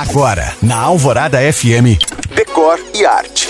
Agora, na Alvorada FM, Decor e Arte.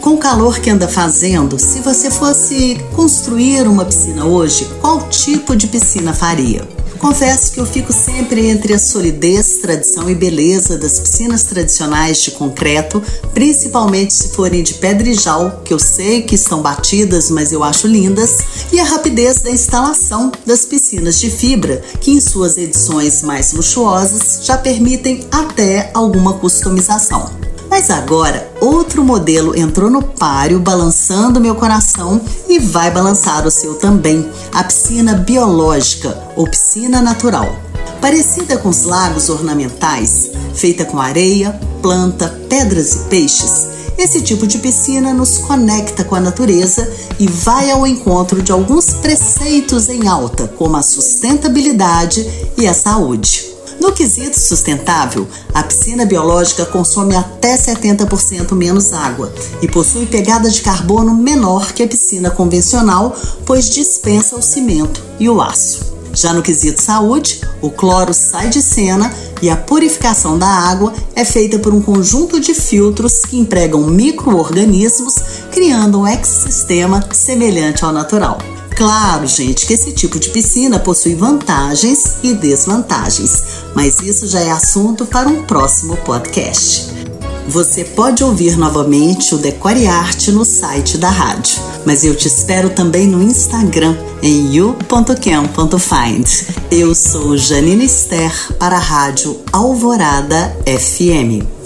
Com o calor que anda fazendo, se você fosse construir uma piscina hoje, qual tipo de piscina faria? Confesso que eu fico sempre entre a solidez, tradição e beleza das piscinas tradicionais de concreto, principalmente se forem de pedrijal, que eu sei que estão batidas, mas eu acho lindas, e a rapidez da instalação das piscinas de fibra, que em suas edições mais luxuosas já permitem até alguma customização. Mas agora, outro modelo entrou no páreo, balançando meu coração e vai balançar o seu também: a piscina biológica ou piscina natural. Parecida com os lagos ornamentais, feita com areia, planta, pedras e peixes, esse tipo de piscina nos conecta com a natureza e vai ao encontro de alguns preceitos em alta, como a sustentabilidade e a saúde. No quesito sustentável, a piscina biológica consome até 70% menos água e possui pegada de carbono menor que a piscina convencional, pois dispensa o cimento e o aço. Já no quesito saúde, o cloro sai de cena e a purificação da água é feita por um conjunto de filtros que empregam micro-organismos, criando um ecossistema semelhante ao natural. Claro, gente, que esse tipo de piscina possui vantagens e desvantagens, mas isso já é assunto para um próximo podcast. Você pode ouvir novamente o Decore Arte no site da rádio, mas eu te espero também no Instagram em you.cam.find. Eu sou Janine Ster para a rádio Alvorada FM.